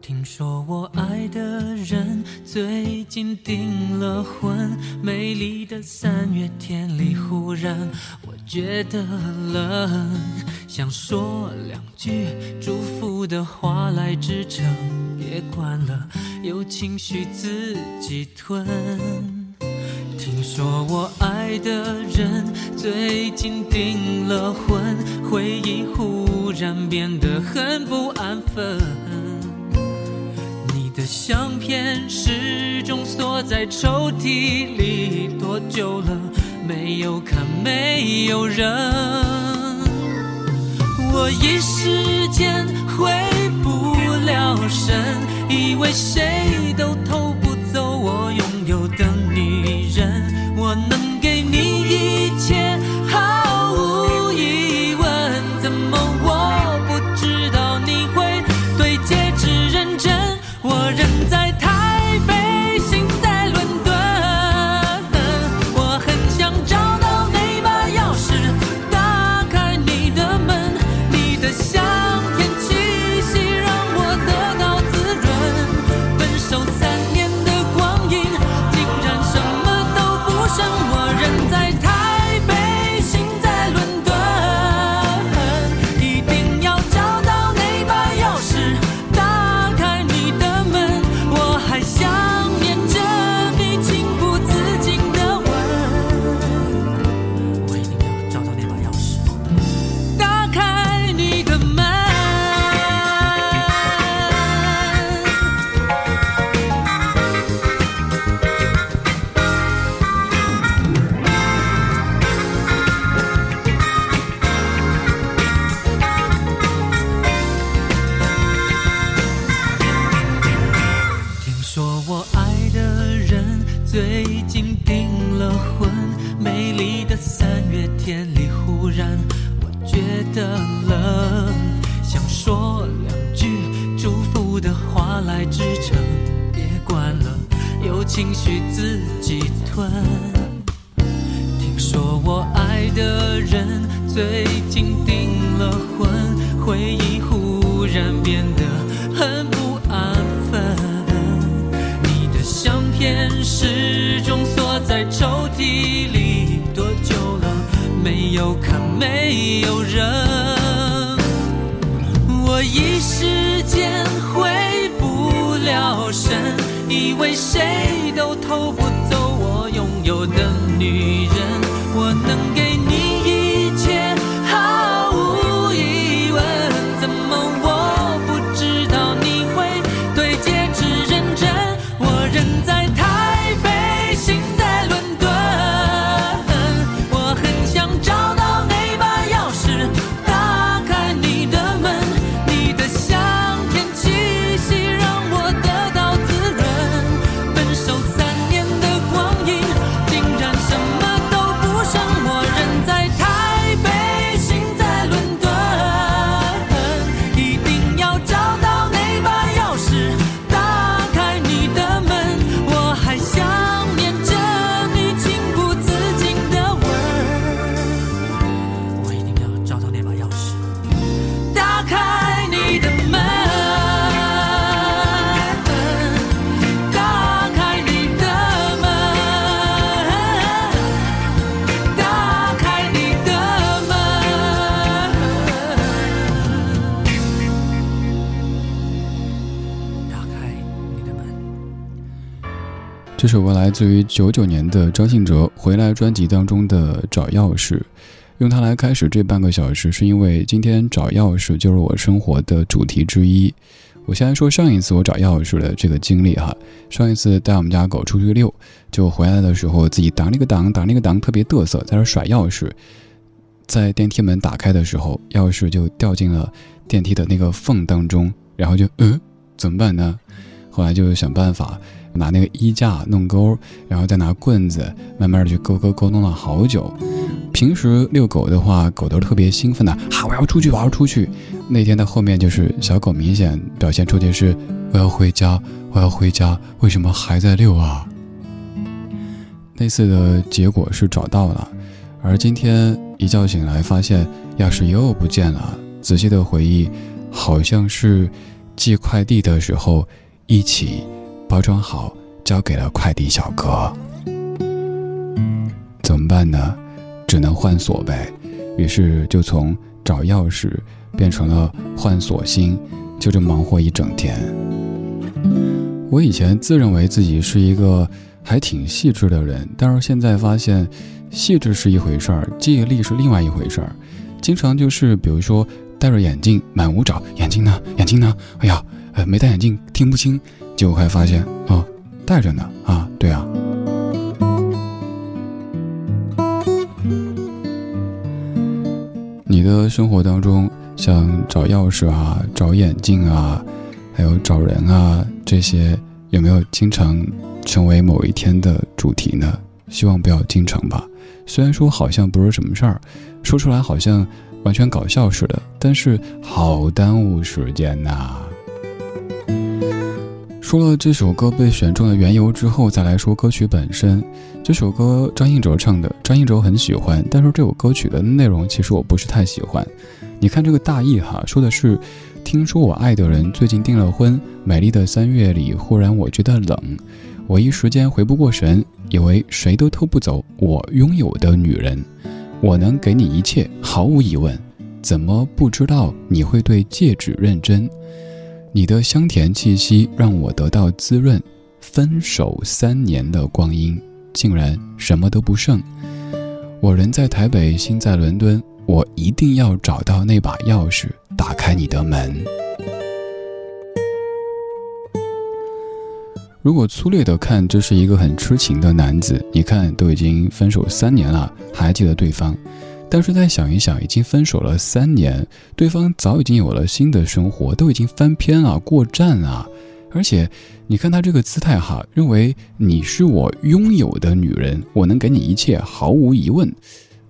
听说我爱的人最近订了婚，美丽的三月天里，忽然我觉得冷，想说两句祝福的话来支撑，别管了，有情绪自己吞。听说我爱的人最近订了婚，回忆忽然变得很不安分。相片始终锁在抽屉里，多久了？没有看，没有人。我一时间回不了神，以为谁支撑，别管了，有情绪自己吞。听说我爱的人最近订了婚，回忆忽然变得很不安分。你的相片始终锁在抽屉里，多久了？没有看，没有人。我一时。谁都偷不。这首歌来自于九九年的张信哲《回来》专辑当中的《找钥匙》，用它来开始这半个小时，是因为今天找钥匙就是我生活的主题之一。我先来说上一次我找钥匙的这个经历哈。上一次带我们家狗出去遛，就回来的时候自己挡了个挡，挡了个挡，特别嘚瑟，在那甩钥匙。在电梯门打开的时候，钥匙就掉进了电梯的那个缝当中，然后就嗯，怎么办呢？后来就想办法拿那个衣架弄钩，然后再拿棍子慢慢的去勾勾勾，弄了好久。平时遛狗的话，狗都特别兴奋的，哈，我要出去，我要出去。那天的后面就是小狗明显表现出的是我要回家，我要回家，为什么还在遛啊？那次的结果是找到了，而今天一觉醒来发现钥匙又不见了。仔细的回忆，好像是寄快递的时候一起包装好交给了快递小哥。怎么办呢？只能换锁呗，于是就从找钥匙变成了换锁芯，就这忙活一整天。我以前自认为自己是一个还挺细致的人，但是现在发现，细致是一回事儿，记忆力是另外一回事儿。经常就是比如说戴着眼镜满屋找眼镜呢，眼镜呢？哎呀，呃，没戴眼镜听不清，结果还发现哦，戴着呢啊，对啊。你的生活当中，像找钥匙啊、找眼镜啊，还有找人啊，这些有没有经常成为某一天的主题呢？希望不要经常吧。虽然说好像不是什么事儿，说出来好像完全搞笑似的，但是好耽误时间呐。说了这首歌被选中的缘由之后，再来说歌曲本身。这首歌张信哲唱的，张信哲很喜欢，但是这首歌曲的内容其实我不是太喜欢。你看这个大意哈，说的是：听说我爱的人最近订了婚，美丽的三月里，忽然我觉得冷，我一时间回不过神，以为谁都偷不走我拥有的女人，我能给你一切，毫无疑问，怎么不知道你会对戒指认真？你的香甜气息让我得到滋润，分手三年的光阴竟然什么都不剩。我人在台北，心在伦敦，我一定要找到那把钥匙，打开你的门。如果粗略的看，这是一个很痴情的男子。你看，都已经分手三年了，还记得对方。但是再想一想，已经分手了三年，对方早已经有了新的生活，都已经翻篇了，过站了。而且，你看他这个姿态哈，认为你是我拥有的女人，我能给你一切，毫无疑问。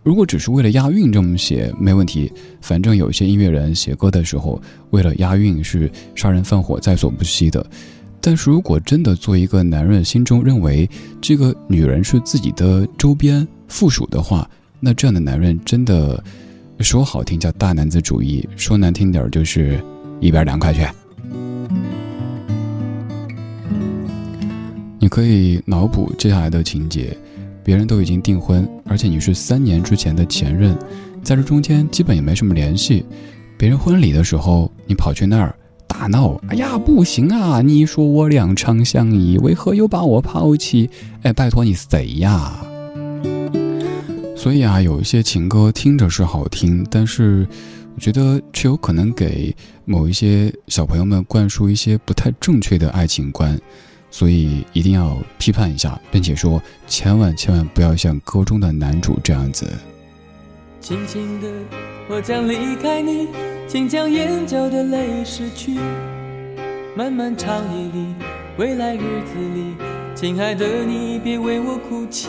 如果只是为了押韵这么写，没问题。反正有些音乐人写歌的时候，为了押韵是杀人放火在所不惜的。但是如果真的做一个男人心中认为这个女人是自己的周边附属的话，那这样的男人真的，说好听叫大男子主义，说难听点就是一边凉快去。你可以脑补接下来的情节：别人都已经订婚，而且你是三年之前的前任，在这中间基本也没什么联系。别人婚礼的时候，你跑去那儿大闹：“哎呀，不行啊！你说我两长相依，为何又把我抛弃？哎，拜托你谁呀？”所以啊，有一些情歌听着是好听，但是我觉得却有可能给某一些小朋友们灌输一些不太正确的爱情观，所以一定要批判一下，并且说千万千万不要像歌中的男主这样子。轻轻的，我将离开你，请将眼角的泪拭去。漫漫长夜里，未来日子里，亲爱的你，别为我哭泣。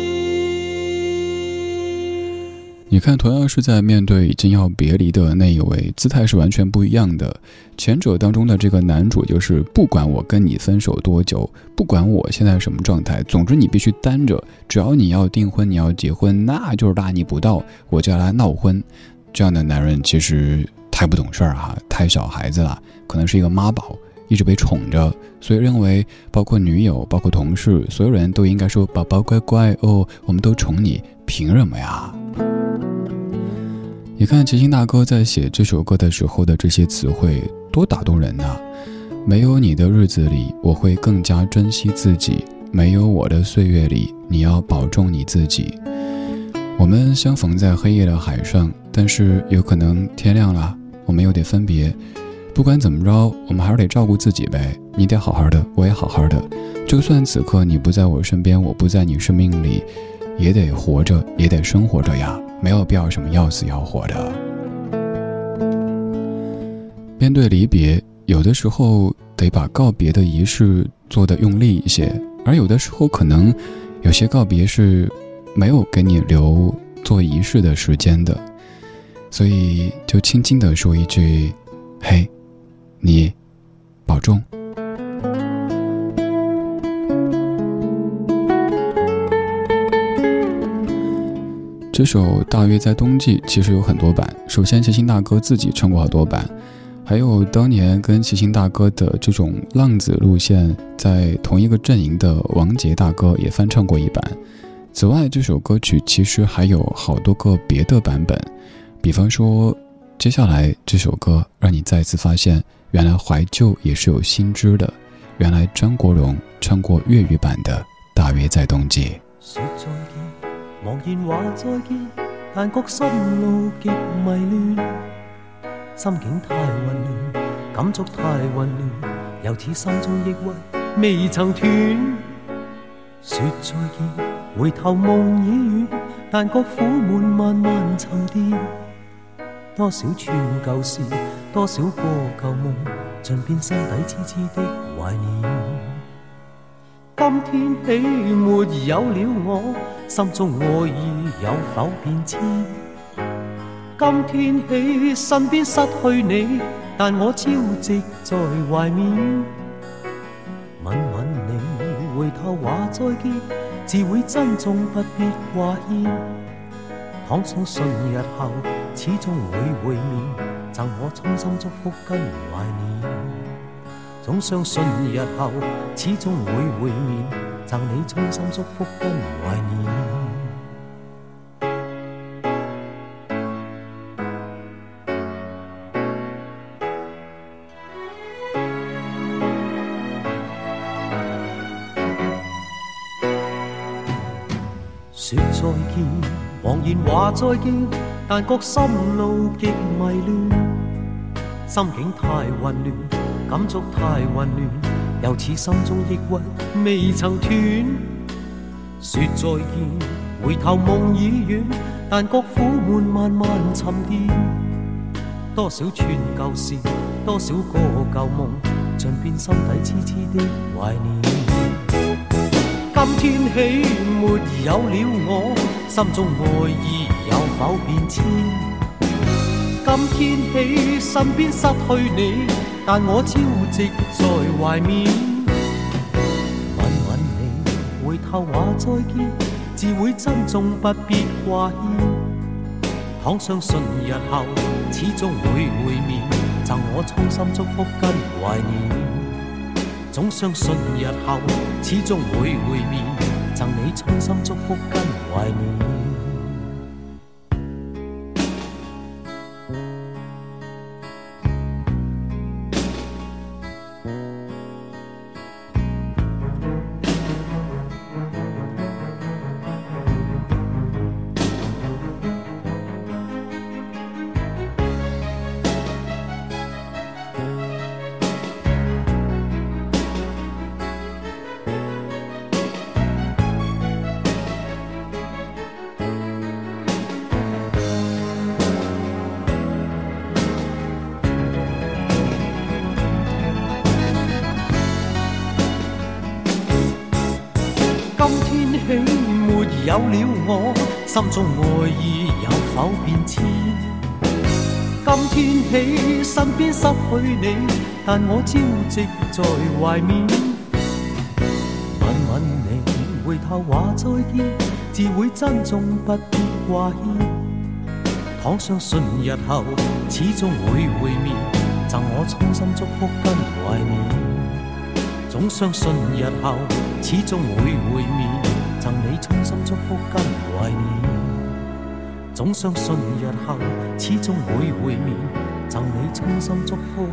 看，同样是在面对已经要别离的那一位，姿态是完全不一样的。前者当中的这个男主就是，不管我跟你分手多久，不管我现在什么状态，总之你必须单着。只要你要订婚，你要结婚，那就是大逆不道，我就要来闹婚。这样的男人其实。太不懂事儿哈，太小孩子了，可能是一个妈宝，一直被宠着，所以认为包括女友、包括同事，所有人都应该说宝宝乖乖哦，我们都宠你，凭什么呀？你看齐星大哥在写这首歌的时候的这些词汇多打动人呐！没有你的日子里，我会更加珍惜自己；没有我的岁月里，你要保重你自己。我们相逢在黑夜的海上，但是有可能天亮了。我们又得分别，不管怎么着，我们还是得照顾自己呗。你得好好的，我也好好的。就算此刻你不在我身边，我不在你生命里，也得活着，也得生活着呀。没有必要什么要死要活的。面对离别，有的时候得把告别的仪式做得用力一些，而有的时候可能有些告别是没有给你留做仪式的时间的。所以，就轻轻地说一句：“嘿，你保重。”这首《大约在冬季》其实有很多版。首先，齐秦大哥自己唱过好多版，还有当年跟齐秦大哥的这种浪子路线在同一个阵营的王杰大哥也翻唱过一版。此外，这首歌曲其实还有好多个别的版本。比方说，接下来这首歌让你再次发现，原来怀旧也是有新知的。原来张国荣唱过粤语版的《大约在冬季》。茫然话再见，但觉心路极迷乱，心境太混乱，感触太混乱，又似心中抑郁未曾断。说再见，回头梦已远，但觉苦闷慢慢沉淀。多少串旧事，多少个旧梦，尽变心底痴痴的怀念。今天起没有了我，心中爱意有否变迁？今天起身边失去你，但我朝夕在怀缅。吻吻你，回头话再见，自会珍重，不必挂牵。倘相信日后始终会会面，赠我衷心祝福跟怀念。总相信日后始终会会面，赠你衷心祝福跟怀念。说再见，茫然话再见，但觉心路极迷乱，心境太混乱，感触太混乱，又似心中抑郁未曾断。说再见，回头梦已远，但觉苦闷慢慢沉淀。多少串旧事，多少个旧梦，尽变心底痴痴的怀念。今天起没有了我，心中爱意有否变迁？今天起身边失去你，但我朝夕在怀缅。吻吻你，回头话再见，自会珍重，不必挂牵。倘相信日后始终会会面，赠我衷心祝福跟怀念。总相信日后始终会会面，赠你衷心祝福跟怀念。起没有了我，心中爱意有否变迁？今天起身边失去你，但我朝夕在怀缅。吻吻你，回头话再见，自会珍重，不必挂牵。倘相信日后始终会会面，赠我衷心祝福跟怀念。总相信日后始终会会面，赠你衷心祝福跟怀念。总相信日后始终会会面，赠你衷心祝福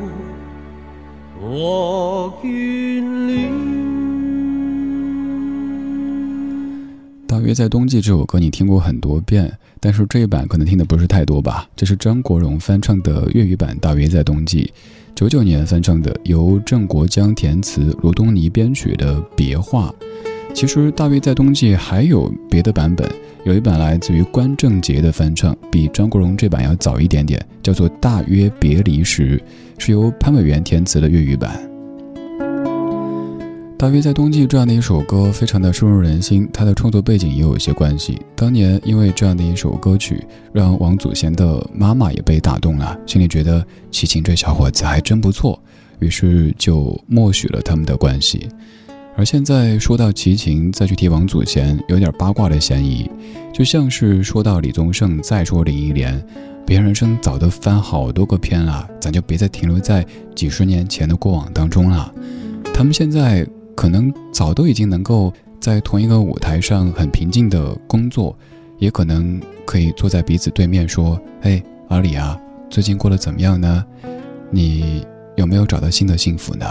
和眷恋。大约在冬季这首歌你听过很多遍，但是这一版可能听的不是太多吧。这是张国荣翻唱的粤语版《大约在冬季》。九九年翻唱的，由郑国江填词、卢东尼编曲的《别话》。其实《大约在冬季》还有别的版本，有一版来自于关正杰的翻唱，比张国荣这版要早一点点，叫做《大约别离时》，是由潘伟源填词的粤语版。大约在冬季这样的一首歌，非常的深入人心。它的创作背景也有一些关系。当年因为这样的一首歌曲，让王祖贤的妈妈也被打动了，心里觉得齐秦这小伙子还真不错，于是就默许了他们的关系。而现在说到齐秦，再去提王祖贤，有点八卦的嫌疑，就像是说到李宗盛，再说林忆莲，别人生早都翻好多个篇了，咱就别再停留在几十年前的过往当中了。他们现在。可能早都已经能够在同一个舞台上很平静的工作，也可能可以坐在彼此对面说：“嘿，阿里啊，最近过得怎么样呢？你有没有找到新的幸福呢？”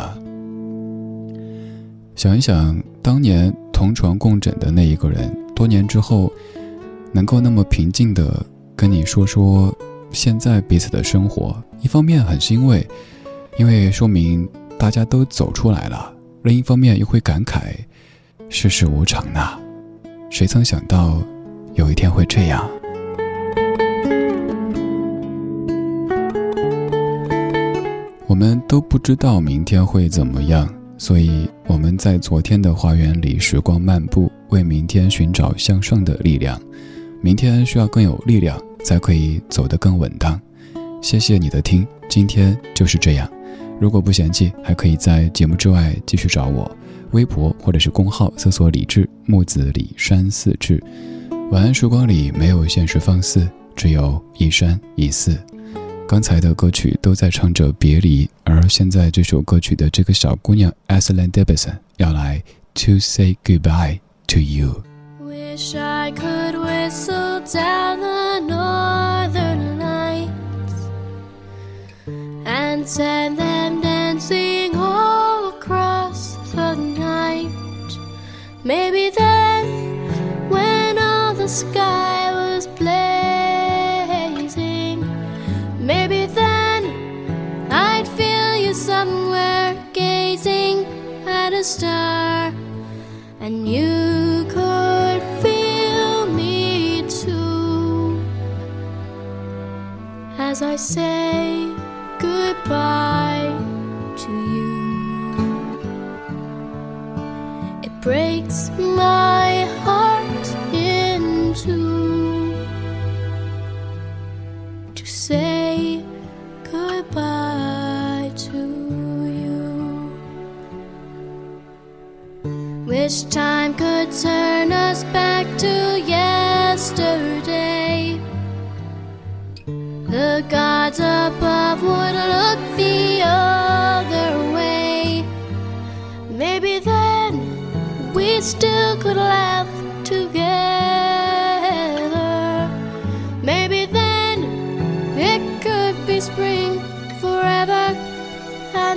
想一想，当年同床共枕的那一个人，多年之后能够那么平静的跟你说说现在彼此的生活，一方面很欣慰，因为说明大家都走出来了。另一方面又会感慨，世事无常呐，谁曾想到有一天会这样？我们都不知道明天会怎么样，所以我们在昨天的花园里时光漫步，为明天寻找向上的力量。明天需要更有力量，才可以走得更稳当。谢谢你的听，今天就是这样。如果不嫌弃，还可以在节目之外继续找我。微博或者是公号搜索“李志木子李山寺志”。晚安时光里没有现实放肆，只有一山一寺。刚才的歌曲都在唱着别离，而现在这首歌曲的这个小姑娘 Aslan Davidson 要来 To say goodbye to you。Wish I could whistle down the northern lights and send them dancing all across the night. Maybe then, when all the sky star, and you could feel me too. As I say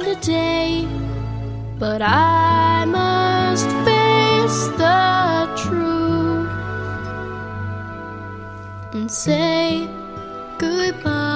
a day. But I must face the truth and say goodbye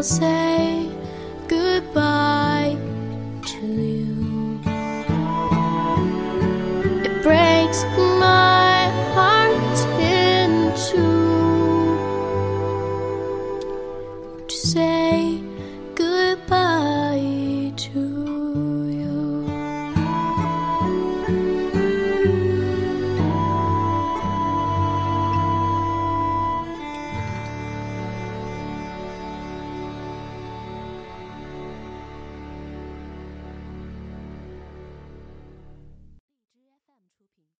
I'll say